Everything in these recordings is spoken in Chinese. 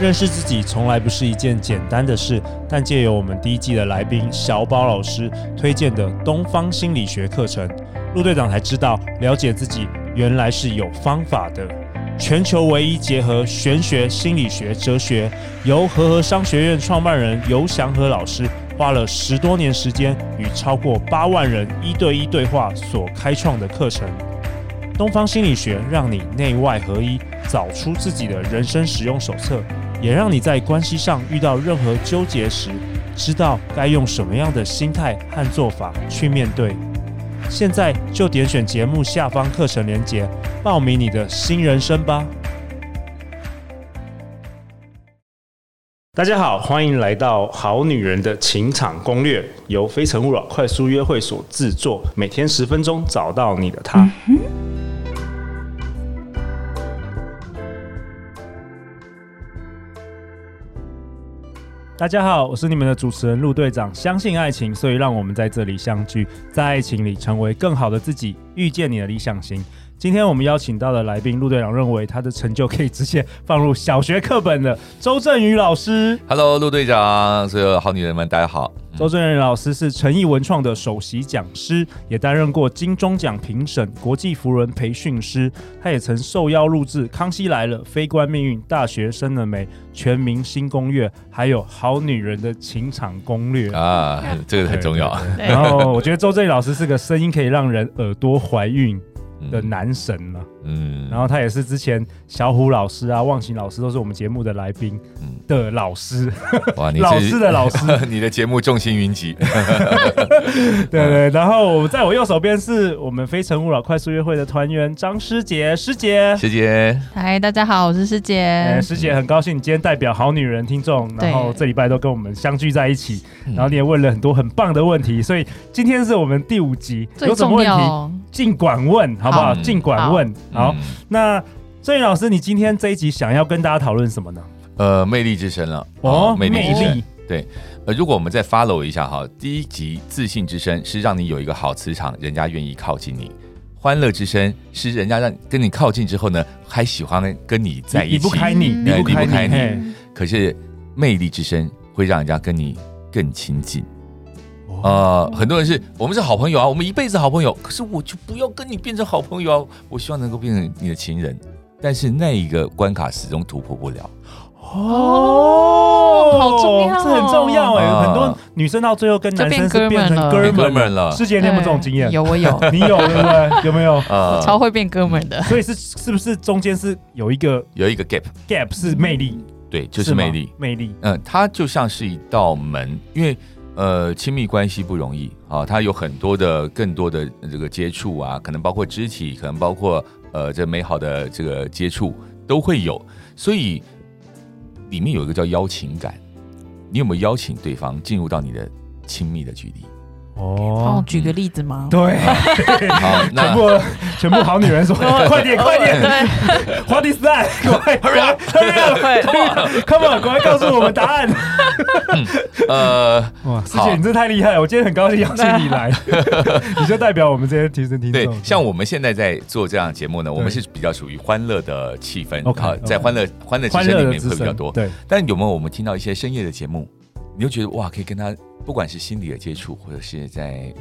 认识自己从来不是一件简单的事，但借由我们第一季的来宾小宝老师推荐的东方心理学课程，陆队长才知道，了解自己原来是有方法的。全球唯一结合玄学、心理学、哲学，由和合商学院创办人游祥和老师花了十多年时间，与超过八万人一对一对话所开创的课程。东方心理学让你内外合一，找出自己的人生使用手册，也让你在关系上遇到任何纠结时，知道该用什么样的心态和做法去面对。现在就点选节目下方课程链接，报名你的新人生吧！大家好，欢迎来到《好女人的情场攻略》，由非诚勿扰快速约会所制作，每天十分钟，找到你的他。嗯大家好，我是你们的主持人陆队长。相信爱情，所以让我们在这里相聚，在爱情里成为更好的自己，遇见你的理想型。今天我们邀请到的来宾，陆队长认为他的成就可以直接放入小学课本的周正宇老师。Hello，陆队长，所有好女人们，大家好。周正宇老师是诚毅文创的首席讲师，也担任过金钟奖评审、国际扶人培训师。他也曾受邀录制《康熙来了》《非关命运》《大学生了没》《全明星攻略》，还有《好女人的情场攻略》啊，这个很重要。然后我觉得周正宇老师是个声音可以让人耳朵怀孕的男神了，嗯，然后他也是之前小虎老师啊、忘情老师都是我们节目的来宾的老师，哇，你 老师的老师，你的节目众星云集，对对。然后在我右手边是我们非诚勿扰快速约会的团员张师姐，师姐，师姐，嗨，大家好，我是师姐，师姐很高兴你今天代表好女人听众，然后这礼拜都跟我们相聚在一起，然后你也问了很多很棒的问题，所以今天是我们第五集，有什么问题尽管问，好。好不好？尽管问。好，嗯、那郑宇老师，你今天这一集想要跟大家讨论什么呢？呃，魅力之声了。哦，魅力之声。力对。呃，如果我们再 follow 一下哈，第一集自信之声是让你有一个好磁场，人家愿意靠近你；欢乐之声是人家让跟你靠近之后呢，还喜欢跟你在一起，离不开你，离不开你。嘿可是魅力之声会让人家跟你更亲近。呃，很多人是我们是好朋友啊，我们一辈子好朋友。可是我就不要跟你变成好朋友啊，我希望能够变成你的情人。但是那一个关卡始终突破不了。哦，好重要，这很重要哎。很多女生到最后跟男生是变成哥们了。师姐，你有没有这种经验？有，我有。你有对不对？有没有？啊，超会变哥们的。所以是是不是中间是有一个有一个 gap？gap 是魅力，对，就是魅力，魅力。嗯，它就像是一道门，因为。呃，亲密关系不容易啊，它有很多的、更多的这个接触啊，可能包括肢体，可能包括呃，这美好的这个接触都会有，所以里面有一个叫邀请感，你有没有邀请对方进入到你的亲密的距离？哦，举个例子吗？对，好，全部全部好女人说，快点快点，What is that？快，Hurry up，Come on，快告诉我们答案。呃，哇，师姐你真太厉害了，我今天很高兴邀请你来，你就代表我们这些提升听众。对，像我们现在在做这样的节目呢，我们是比较属于欢乐的气氛，好，在欢乐欢乐之声里面会比较多。对，但有没有我们听到一些深夜的节目，你就觉得哇，可以跟他。不管是心理的接触，或者是在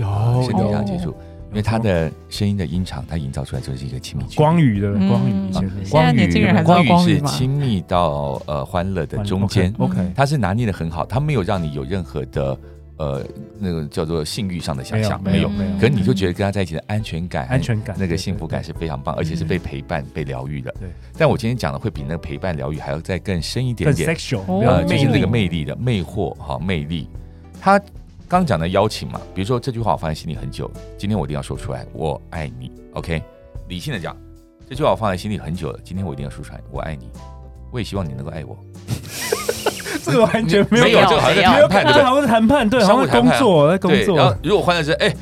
身体上接触，因为他的声音的音场，他营造出来就是一个亲密。光宇的光宇，光宇，光宇是亲密到呃欢乐的中间。OK，他是拿捏的很好，他没有让你有任何的呃那个叫做性欲上的想象，没有没有。可是你就觉得跟他在一起的安全感，安全感，那个幸福感是非常棒，而且是被陪伴、被疗愈的。对。但我今天讲的会比那个陪伴疗愈还要再更深一点点，呃，就是那个魅力的魅惑哈，魅力。他刚讲的邀请嘛，比如说这句话我放在心里很久，今天我一定要说出来，我爱你。OK，理性的讲，这句话我放在心里很久了，今天我一定要说出来，我爱你。我也希望你能够爱我。这个完全没有，没有这个好像在谈判，对，好像是谈判，对，好像工作在工作。然后如果换的是，哎，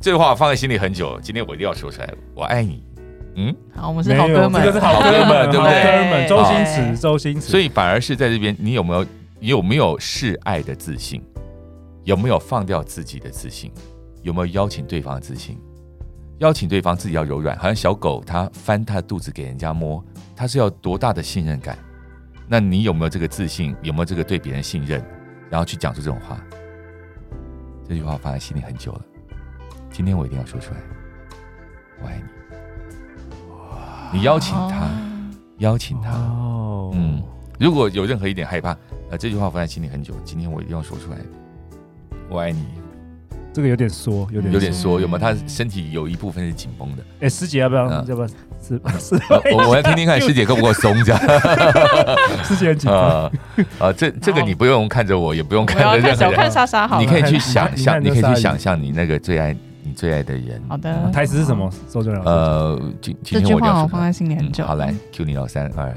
这句话我放在心里很久，今天我一定要说出来，我爱你。嗯，好，我们是好哥们，这个是好哥们，对不对？哥们，周星驰，周星驰。所以反而是在这边，你有没有，你有没有示爱的自信？有没有放掉自己的自信？有没有邀请对方的自信？邀请对方自己要柔软，好像小狗它翻它的肚子给人家摸，它是要多大的信任感？那你有没有这个自信？有没有这个对别人信任？然后去讲出这种话？这句话放在心里很久了，今天我一定要说出来。我爱你。你邀请他，邀请他。嗯，如果有任何一点害怕，呃，这句话放在心里很久，今天我一定要说出来。我爱你。这个有点缩，有点有点缩，有没有？他身体有一部分是紧绷的。哎，师姐要不要？要不要？是 是，我我要听听看 师姐够不够松，这样。师姐很紧张。啊，这这个你不用看着我，也不用看着任何人。小看莎莎好。你可以去想象，你可以去想象你那个最爱你最爱的人。好的。台词是什么？周正老师。呃，今今天这句话我放在心里很久。好，来，Q 你老三二。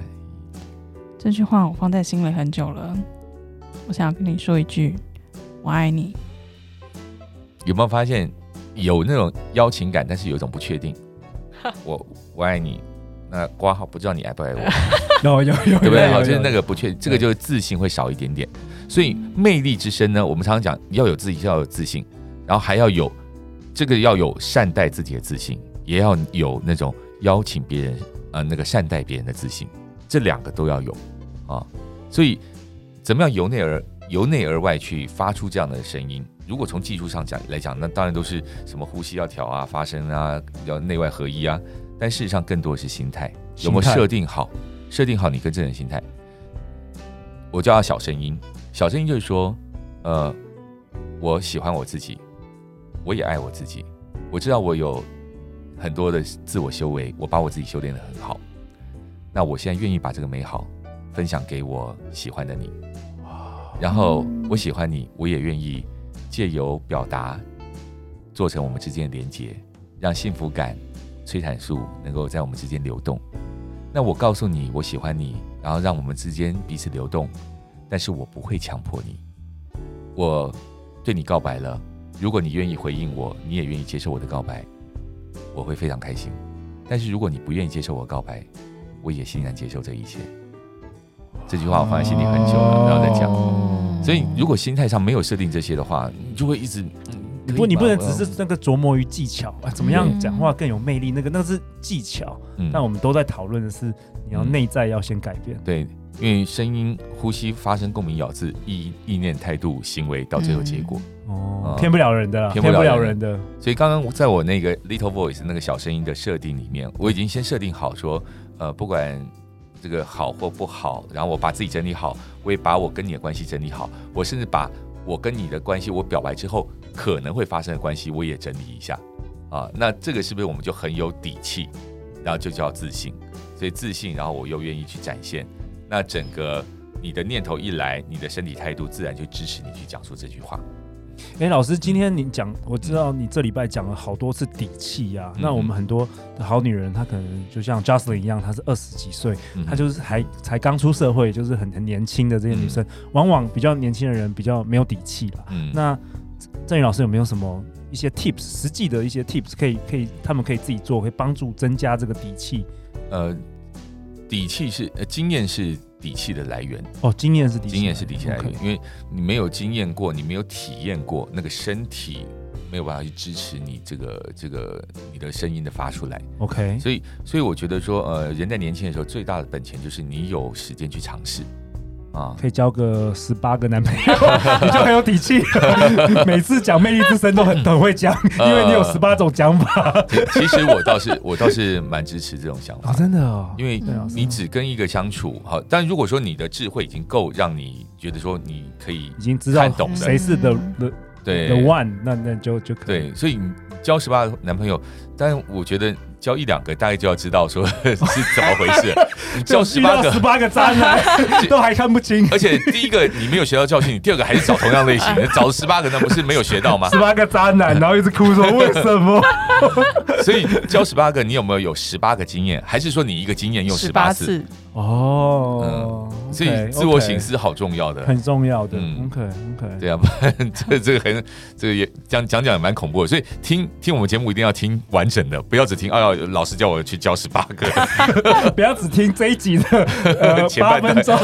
这句话我放在心里很久了，我想要跟你说一句，我爱你。有没有发现有那种邀请感，但是有一种不确定？我我爱你，那挂号不知道你爱不爱我？有有有，对不对？好，就是那个不确，这个就是自信会少一点点。所以魅力之深呢，我们常常讲要有自己，要有自信，然后还要有这个要有善待自己的自信，也要有那种邀请别人呃那个善待别人的自信，这两个都要有啊。所以怎么样由内而由内而外去发出这样的声音？如果从技术上讲来讲，那当然都是什么呼吸要调啊，发声啊，要内外合一啊。但事实上，更多的是心态，有没有设定好？设定好你跟这人心态。我叫他小声音，小声音就是说，呃，我喜欢我自己，我也爱我自己。我知道我有很多的自我修为，我把我自己修炼的很好。那我现在愿意把这个美好分享给我喜欢的你。然后我喜欢你，我也愿意。借由表达，做成我们之间的连接，让幸福感、催产素能够在我们之间流动。那我告诉你，我喜欢你，然后让我们之间彼此流动。但是我不会强迫你。我对你告白了，如果你愿意回应我，你也愿意接受我的告白，我会非常开心。但是如果你不愿意接受我告白，我也欣然接受这一切。这句话我放在心里很久了，然后再讲。所以，如果心态上没有设定这些的话，你就会一直。不过你不能只是那个琢磨于技巧啊，怎么样讲话更有魅力？那个那是技巧。嗯。但我们都在讨论的是，你要内在要先改变。对，因为声音、呼吸、发声、共鸣、咬字、意意念、态度、行为，到最后结果。哦。骗不了人的，骗不了人的。所以刚刚在我那个 little voice 那个小声音的设定里面，我已经先设定好说，呃，不管。这个好或不好，然后我把自己整理好，我也把我跟你的关系整理好，我甚至把我跟你的关系，我表白之后可能会发生的关系，我也整理一下啊。那这个是不是我们就很有底气？然后就叫自信，所以自信，然后我又愿意去展现。那整个你的念头一来，你的身体态度自然就支持你去讲出这句话。哎，老师，今天你讲，我知道你这礼拜讲了好多次底气呀、啊。嗯、那我们很多的好女人，她可能就像 Jocelyn 一样，她是二十几岁，嗯、她就是还才刚出社会，就是很很年轻的这些女生，嗯、往往比较年轻的人比较没有底气了。嗯、那郑宇老师有没有什么一些 tips，实际的一些 tips，可以可以他们可以自己做，可以帮助增加这个底气？呃，底气是呃经验是。底气的来源哦，经验是底气，经验是底气来源，因为你没有经验过，你没有体验过，那个身体没有办法去支持你这个这个你的声音的发出来。OK，所以所以我觉得说，呃，人在年轻的时候最大的本钱就是你有时间去尝试。啊，可以交个十八个男朋友，你就很有底气。每次讲魅力之声都很很会讲，因为你有十八种讲法。其实我倒是 我倒是蛮支持这种想法，真的哦。因为你只跟一个相处，好，但如果说你的智慧已经够，让你觉得说你可以已经知道懂谁是 the the 对 the one，那那就就可以。对，所以你交十八个男朋友，但我觉得。交一两个，大概就要知道说 是怎么回事。你 教十八个，十八个渣男 都还看不清。而且第一个你没有学到教训，你第二个还是找同样类型的，找十八个，那不是没有学到吗？十八个渣男，然后一直哭说为什么？所以教十八个，你有没有有十八个经验？还是说你一个经验用十八次？哦，所以自我省思好重要的，很重要的。OK OK，对啊，不然这这个很这个也讲讲讲也蛮恐怖的。所以听听我们节目一定要听完整的，不要只听啊。老师叫我去教十八个，不要只听这一集的呃 八分钟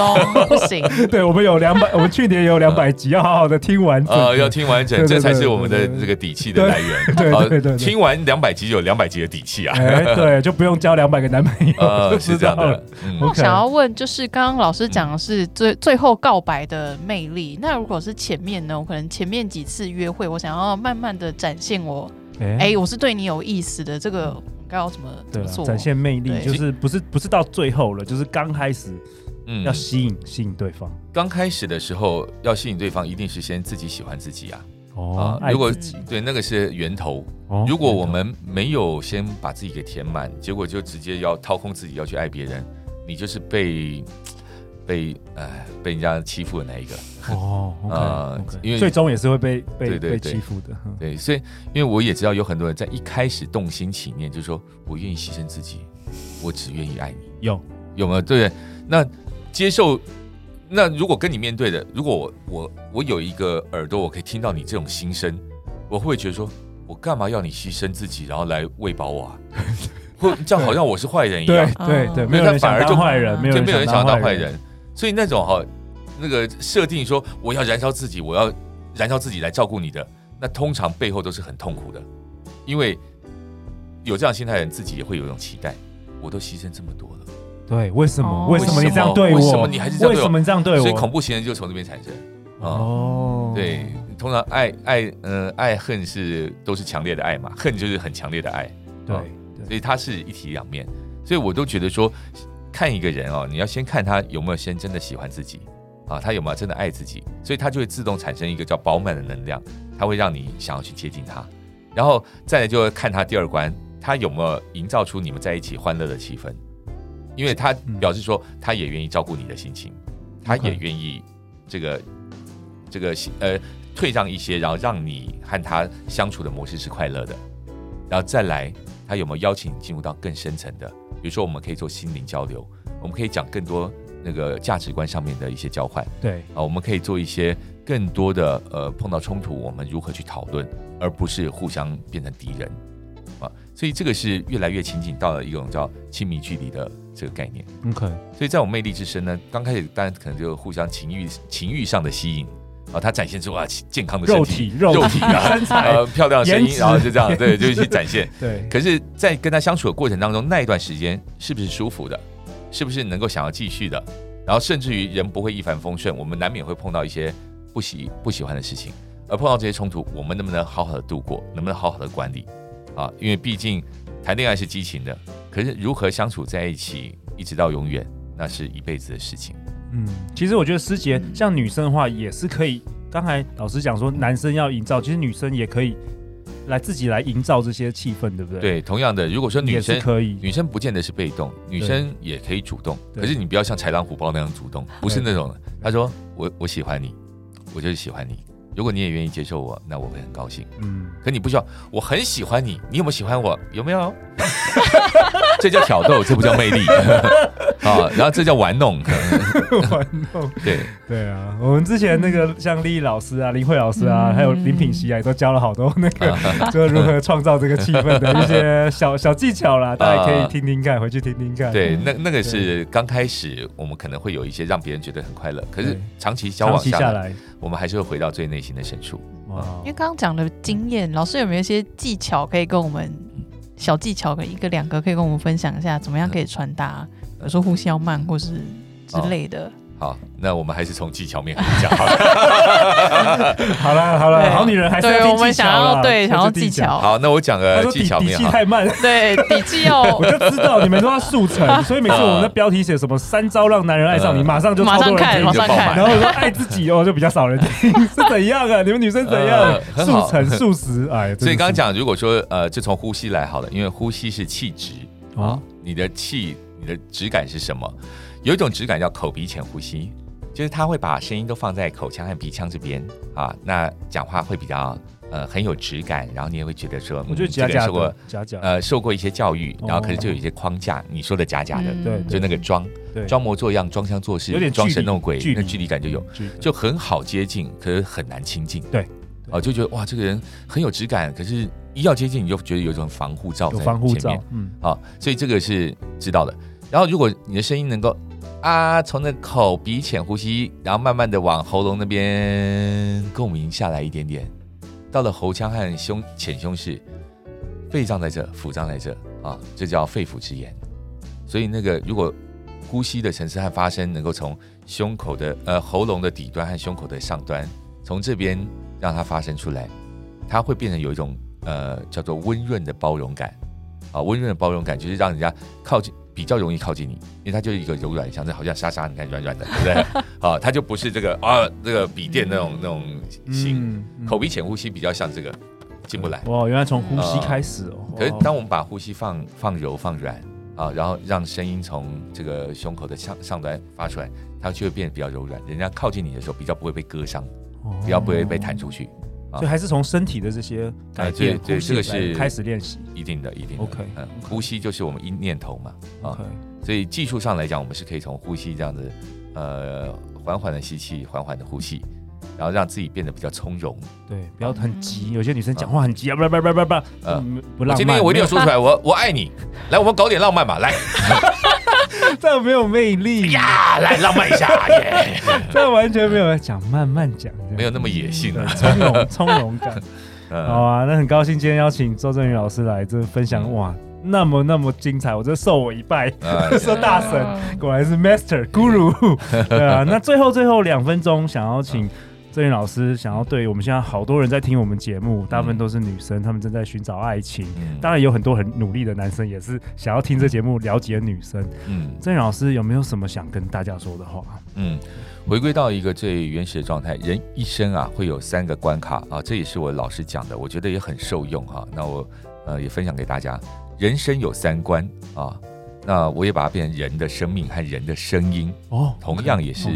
不行。对，我们有两百，我们去年也有两百集，要好好的听完呃，要听完整，这才是我们的这个底气的来源。对对对，听完两百集有两百集的底气啊。哎对，就不用交两百个男朋友。呃，是这样的。我想要问，就是刚刚老师讲讲的是最最后告白的魅力。那如果是前面呢？我可能前面几次约会，我想要慢慢的展现我，哎、欸欸，我是对你有意思的。这个该要怎么怎么做？展现魅力就是不是不是到最后了，就是刚开始，嗯，要吸引吸引对方。刚开始的时候要吸引对方，一定是先自己喜欢自己啊。哦，如果对那个是源头，哦，如果我们没有先把自己给填满，结果就直接要掏空自己要去爱别人，你就是被 被哎被人家欺负的那一个哦。呃，因为最终也是会被被被欺负的。对，所以因为我也知道有很多人在一开始动心起念，就是说我愿意牺牲自己，我只愿意爱你。有有没有？对，那接受。那如果跟你面对的，如果我我我有一个耳朵，我可以听到你这种心声，我会觉得说，我干嘛要你牺牲自己，然后来喂饱我啊？或这样好像我是坏人一样。对对对，没有人反而就坏人，没有人想要当坏人。所以那种哈，那个设定说我要燃烧自己，我要燃烧自己来照顾你的，那通常背后都是很痛苦的，因为有这样心态的人自己也会有一种期待，我都牺牲这么多了。对，为什么、哦？为什么你这样对我？为什么你还是这样对我？为什么这样对我？所以恐怖情人就从这边产生。哦，对，通常爱爱呃爱恨是都是强烈的爱嘛，恨就是很强烈的爱。对，所以它是一体两面。所以我都觉得说，看一个人哦，你要先看他有没有先真的喜欢自己啊，他有没有真的爱自己，所以他就会自动产生一个叫饱满的能量，他会让你想要去接近他。然后再来就看他第二关，他有没有营造出你们在一起欢乐的气氛。因为他表示说，他也愿意照顾你的心情，他也愿意这个这个呃退让一些，然后让你和他相处的模式是快乐的。然后再来，他有没有邀请你进入到更深层的？比如说，我们可以做心灵交流，我们可以讲更多那个价值观上面的一些交换。对啊，我们可以做一些更多的呃碰到冲突，我们如何去讨论，而不是互相变成敌人啊。所以这个是越来越亲近到了一种叫亲密距离的。这个概念，OK，所以在我魅力之深呢，刚开始大家可能就互相情欲情欲上的吸引啊，他展现出啊健康的身体肉体肉体啊 身材呃漂亮的声音，然后就这样对，就去展现 对。可是，在跟他相处的过程当中，那一段时间是不是舒服的？是不是能够想要继续的？然后甚至于人不会一帆风顺，我们难免会碰到一些不喜不喜欢的事情，而碰到这些冲突，我们能不能好好的度过？能不能好好的管理啊？因为毕竟。谈恋爱是激情的，可是如何相处在一起，一直到永远，那是一辈子的事情。嗯，其实我觉得师姐像女生的话，也是可以。刚才老师讲说，男生要营造，其实女生也可以来自己来营造这些气氛，对不对？对，同样的，如果说女生可以，女生不见得是被动，女生也可以主动。可是你不要像豺狼虎豹那样主动，不是那种的。他说：“我我喜欢你，我就是喜欢你。”如果你也愿意接受我，那我会很高兴。嗯，可你不需要，我很喜欢你，你有没有喜欢我？有没有？这叫挑逗，这不叫魅力 啊。然后这叫玩弄，玩弄。对对啊，我们之前那个像丽丽老师啊、林慧老师啊，嗯、还有林品熙啊，都教了好多那个，就如何创造这个气氛的一些小小技巧啦，大家可以听听看，回去听听看。对，那那个是刚开始，我们可能会有一些让别人觉得很快乐，可是长期交往下来，下来我们还是会回到最内心的深处。哇，因为刚刚讲的经验，老师有没有一些技巧可以跟我们？小技巧的一个两个可以跟我们分享一下，怎么样可以传达？比如说呼吸要慢，或是之类的。哦好，那我们还是从技巧面开始讲好了。好了好了，好女人还是要听技巧。我们想要对，想要技巧。好，那我讲个技巧面。底气太慢，对，底气要。我就知道你们都要速成，所以每次我们的标题写什么“三招让男人爱上你”，马上就马上看，马上看。然后说爱自己哦，就比较少人听，是怎样啊？你们女生怎样？速成速食，哎。所以刚刚讲，如果说呃，就从呼吸来好了，因为呼吸是气质啊，你的气，你的质感是什么？有一种质感叫口鼻浅呼吸，就是他会把声音都放在口腔和鼻腔这边啊，那讲话会比较呃很有质感，然后你也会觉得说，我觉得假假的，假假。呃受过一些教育，然后可是就有一些框架，哦、你说的假假的，对、嗯，就那个装装模作样、装腔作势，有点装神弄鬼，那距离感就有，就很好接近，可是很难亲近，对，啊就觉得哇这个人很有质感，可是一要接近你就觉得有一种防护罩在前面，嗯，好，所以这个是知道的。然后如果你的声音能够。啊，从那口鼻浅呼吸，然后慢慢的往喉咙那边共鸣下来一点点，到了喉腔和胸浅胸室，肺脏在这，腹脏在这啊，这叫肺腑之言。所以那个如果呼吸的层次和发声，能够从胸口的呃喉咙的底端和胸口的上端，从这边让它发声出来，它会变成有一种呃叫做温润的包容感啊，温润的包容感就是让人家靠近。比较容易靠近你，因为它就是一个柔软，像这好像沙沙，你看软软的，对不对？好，它就不是这个啊，这个笔电那种那种型。嗯、口鼻浅呼吸比较像这个进不来。哇，原来从呼吸开始哦。可是当我们把呼吸放放柔放软啊，然后让声音从这个胸口的上上端发出来，它就会变得比较柔软。人家靠近你的时候，比较不会被割伤，比较不会被弹出去。所以还是从身体的这些改变，对，这个是开始练习，一定的，一定的。OK，嗯，呼吸就是我们一念头嘛，啊，所以技术上来讲，我们是可以从呼吸这样子，呃，缓缓的吸气，缓缓的呼吸，然后让自己变得比较从容，对，不要很急。有些女生讲话很急啊，不不不不不，嗯，不浪漫。今天我一定要说出来，我我爱你。来，我们搞点浪漫吧，来。这样没有魅力呀！来浪漫一下，这 完全没有讲，慢慢讲，没有那么野性的从容从容感。好啊，那很高兴今天邀请周正宇老师来这分享，哇，那么那么精彩，我这受我一拜，说大神果然是 Master Guru。对啊，那最后最后两分钟，想要请。震宇老师想要对我们现在好多人在听我们节目，大部分都是女生，她们正在寻找爱情。嗯、当然有很多很努力的男生，也是想要听这节目了解女生。嗯，郑云老师有没有什么想跟大家说的话？嗯，回归到一个最原始的状态，人一生啊会有三个关卡啊，这也是我老师讲的，我觉得也很受用哈、啊。那我呃也分享给大家，人生有三关啊。那我也把它变成人的生命和人的声音哦，同样也是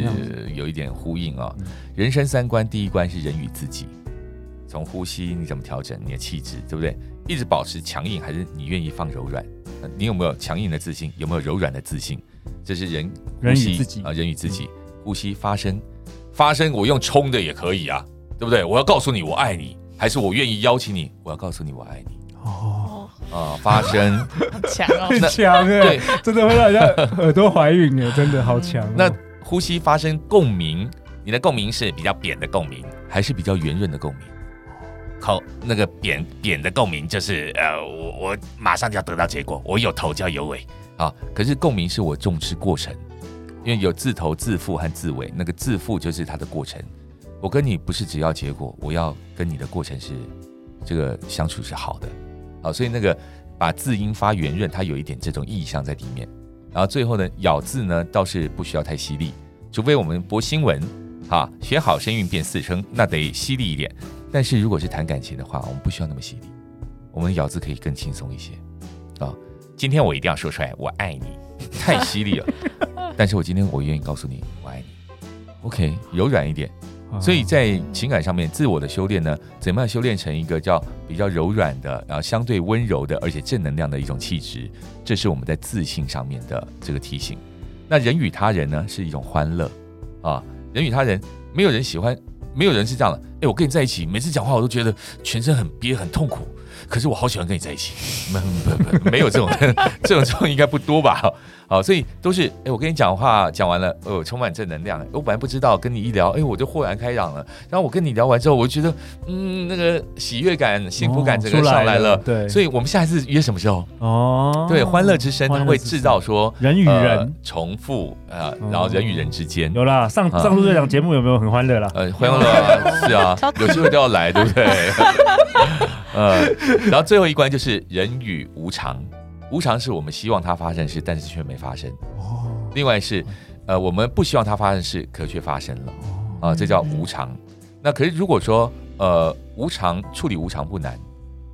有一点呼应啊。人生三观，第一关是人与自己，从呼吸你怎么调整你的气质，对不对？一直保持强硬，还是你愿意放柔软？你有没有强硬的自信？有没有柔软的自信？这是人呼吸啊，人与自己呼吸发声，发声我用冲的也可以啊，对不对？我要告诉你我爱你，还是我愿意邀请你？我要告诉你我爱你哦。啊，发声，强哦，很强哎，对，真的会让人家耳朵怀孕哎，真的好强、哦。那呼吸发生共鸣，你的共鸣是比较扁的共鸣，还是比较圆润的共鸣？好，那个扁扁的共鸣就是呃，我我马上就要得到结果，我有头就要有尾啊。可是共鸣是我重视过程，因为有自头、自腹和自尾，那个自腹就是它的过程。我跟你不是只要结果，我要跟你的过程是这个相处是好的。好，所以那个把字音发圆润，它有一点这种意象在里面。然后最后呢，咬字呢倒是不需要太犀利，除非我们播新闻，哈，学好声韵变四声，那得犀利一点。但是如果是谈感情的话，我们不需要那么犀利，我们咬字可以更轻松一些。啊，今天我一定要说出来，我爱你，太犀利了。但是我今天我愿意告诉你，我爱你。OK，柔软一点。所以在情感上面，自我的修炼呢，怎么样修炼成一个叫比较柔软的，然后相对温柔的，而且正能量的一种气质，这是我们在自信上面的这个提醒。那人与他人呢，是一种欢乐啊，人与他人，没有人喜欢，没有人是这样的。哎，我跟你在一起，每次讲话我都觉得全身很憋，很痛苦。可是我好喜欢跟你在一起，没没没没有这种 这种这种应该不多吧？好，所以都是哎，我跟你讲话讲完了，哦，充满正能量。我本来不知道，跟你一聊，哎，我就豁然开朗了。然后我跟你聊完之后，我就觉得嗯，那个喜悦感、幸福感整个上来了。哦、来了对，所以我们下一次约什么时候？哦，对，欢乐之声它会制造说人与人、呃、重复啊、呃，然后人与人之间、嗯、有啦。上上次这档节目有没有很欢乐啦？呃，欢乐啊，是啊，有机会都要来，对不对？呃，然后最后一关就是人与无常，无常是我们希望它发生的事，但是却没发生。哦。另外是，呃，我们不希望它发生的事，可却发生了。啊、呃，这叫无常。那可是如果说，呃，无常处理无常不难，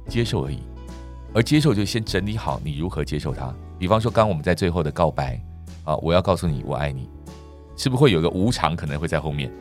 接受而已。而接受就先整理好你如何接受它。比方说，刚刚我们在最后的告白，啊、呃，我要告诉你我爱你，是不是会有个无常可能会在后面？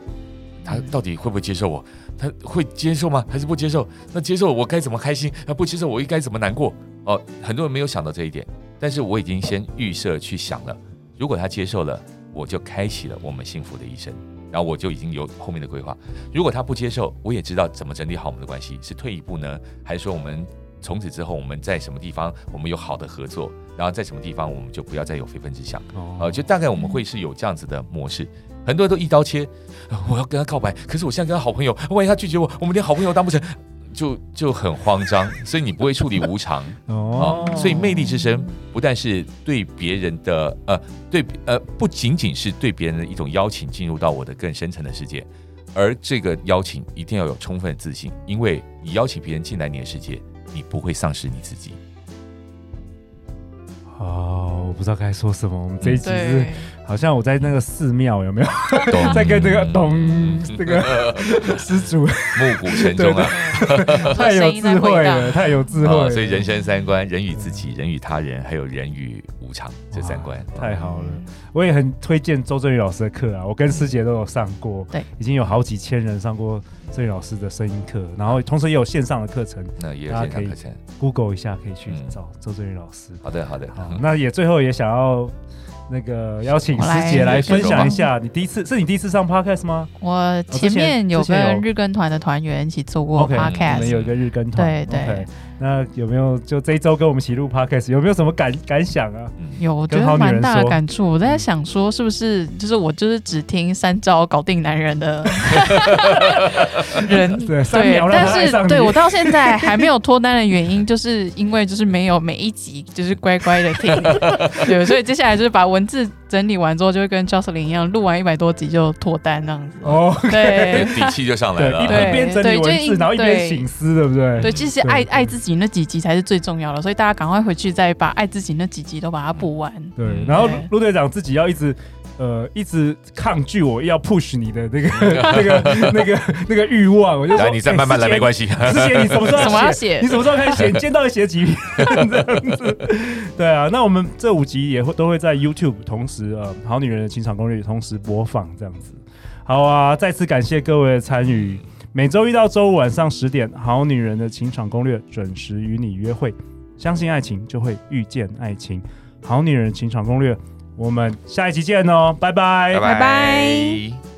他到底会不会接受我？他会接受吗？还是不接受？那接受我该怎么开心？那不接受我又该怎么难过？哦，很多人没有想到这一点，但是我已经先预设去想了。如果他接受了，我就开启了我们幸福的一生，然后我就已经有后面的规划。如果他不接受，我也知道怎么整理好我们的关系，是退一步呢，还是说我们从此之后我们在什么地方我们有好的合作，然后在什么地方我们就不要再有非分之想？哦、呃，就大概我们会是有这样子的模式。很多人都一刀切，我要跟他告白，可是我现在跟他好朋友，万一他拒绝我，我们连好朋友当不成，就就很慌张，所以你不会处理无常哦。所以魅力之声不但是对别人的呃对呃不仅仅是对别人的一种邀请，进入到我的更深层的世界，而这个邀请一定要有充分的自信，因为你邀请别人进来你的世界，你不会丧失你自己。哦，我不知道该说什么。我们这一集是好像我在那个寺庙有没有 在跟这个咚这个 施主暮鼓晨钟啊，太有智慧了，太有智慧了。所以人生三观：人与自己，人与他人，还有人与无常这三观，太好了。我也很推荐周正宇老师的课啊，我跟师姐都有上过，对，已经有好几千人上过。郑宇老师的声音课，然后同时也有线上的课程，那也有线上课程，Google 一下可以去找周正宇老师。好的，好的，好。那也最后也想要那个邀请师姐来分享一下，你第一次是你第一次上 Podcast 吗？我前面有跟日更团的团员一起做过 Podcast，我们有一个日更团，对对。那有没有就这一周跟我们一起录 podcast，有没有什么感感想啊？有，我觉得蛮大的感触。我在想说，是不是就是我就是只听三招搞定男人的 人？对，对，但是对我到现在还没有脱单的原因，就是因为就是没有每一集就是乖乖的听。对，所以接下来就是把文字整理完之后，就会跟 Jocelyn 一样，录完一百多集就脱单那样子。哦，对，底气就上来了。对，一边整理文字，然后一边醒思，对不对？对，其实爱爱自己。那几集才是最重要的，所以大家赶快回去再把爱自己那几集都把它补完。对，然后陆队长自己要一直呃一直抗拒我要 push 你的那个 那个那个那个欲望，我就说来，你再慢慢来没关系。之前，你什么时候要写？你什么时候开始写？你今天到底写几篇这样子？对啊，那我们这五集也会都会在 YouTube 同时呃好女人的情场攻略同时播放这样子。好啊，再次感谢各位的参与。每周一到周五晚上十点，《好女人的情场攻略》准时与你约会。相信爱情，就会遇见爱情。《好女人情场攻略》，我们下一期见哦，拜拜，拜拜。